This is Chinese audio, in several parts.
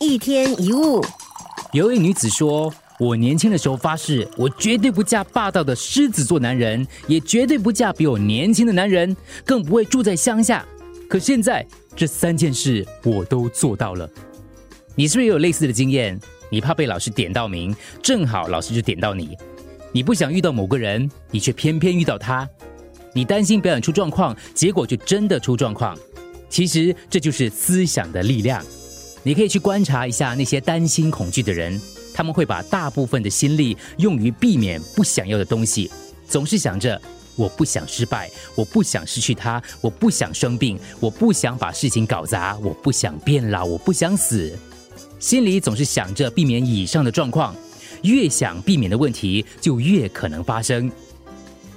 一天一物，有一女子说：“我年轻的时候发誓，我绝对不嫁霸道的狮子座男人，也绝对不嫁比我年轻的男人，更不会住在乡下。可现在这三件事我都做到了。你是不是也有类似的经验？你怕被老师点到名，正好老师就点到你。你不想遇到某个人，你却偏偏遇到他。你担心表演出状况，结果就真的出状况。其实这就是思想的力量。你可以去观察一下那些担心恐惧的人，他们会把大部分的心力用于避免不想要的东西，总是想着我不想失败，我不想失去他，我不想生病，我不想把事情搞砸，我不想变老，我不想死。心里总是想着避免以上的状况，越想避免的问题就越可能发生。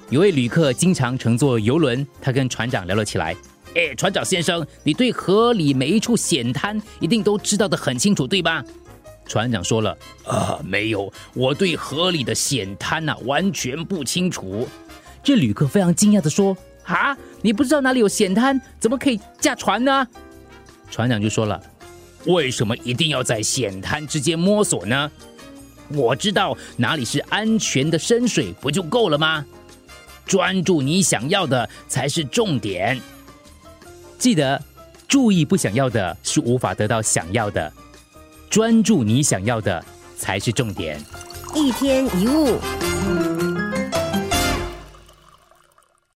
有位旅客经常乘坐游轮，他跟船长聊了起来。哎，船长先生，你对河里每一处险滩一定都知道的很清楚，对吧？船长说了，啊，没有，我对河里的险滩呐完全不清楚。这旅客非常惊讶的说，啊，你不知道哪里有险滩，怎么可以驾船呢？船长就说了，为什么一定要在险滩之间摸索呢？我知道哪里是安全的深水，不就够了吗？专注你想要的才是重点。记得，注意不想要的是无法得到想要的，专注你想要的才是重点。一天一物。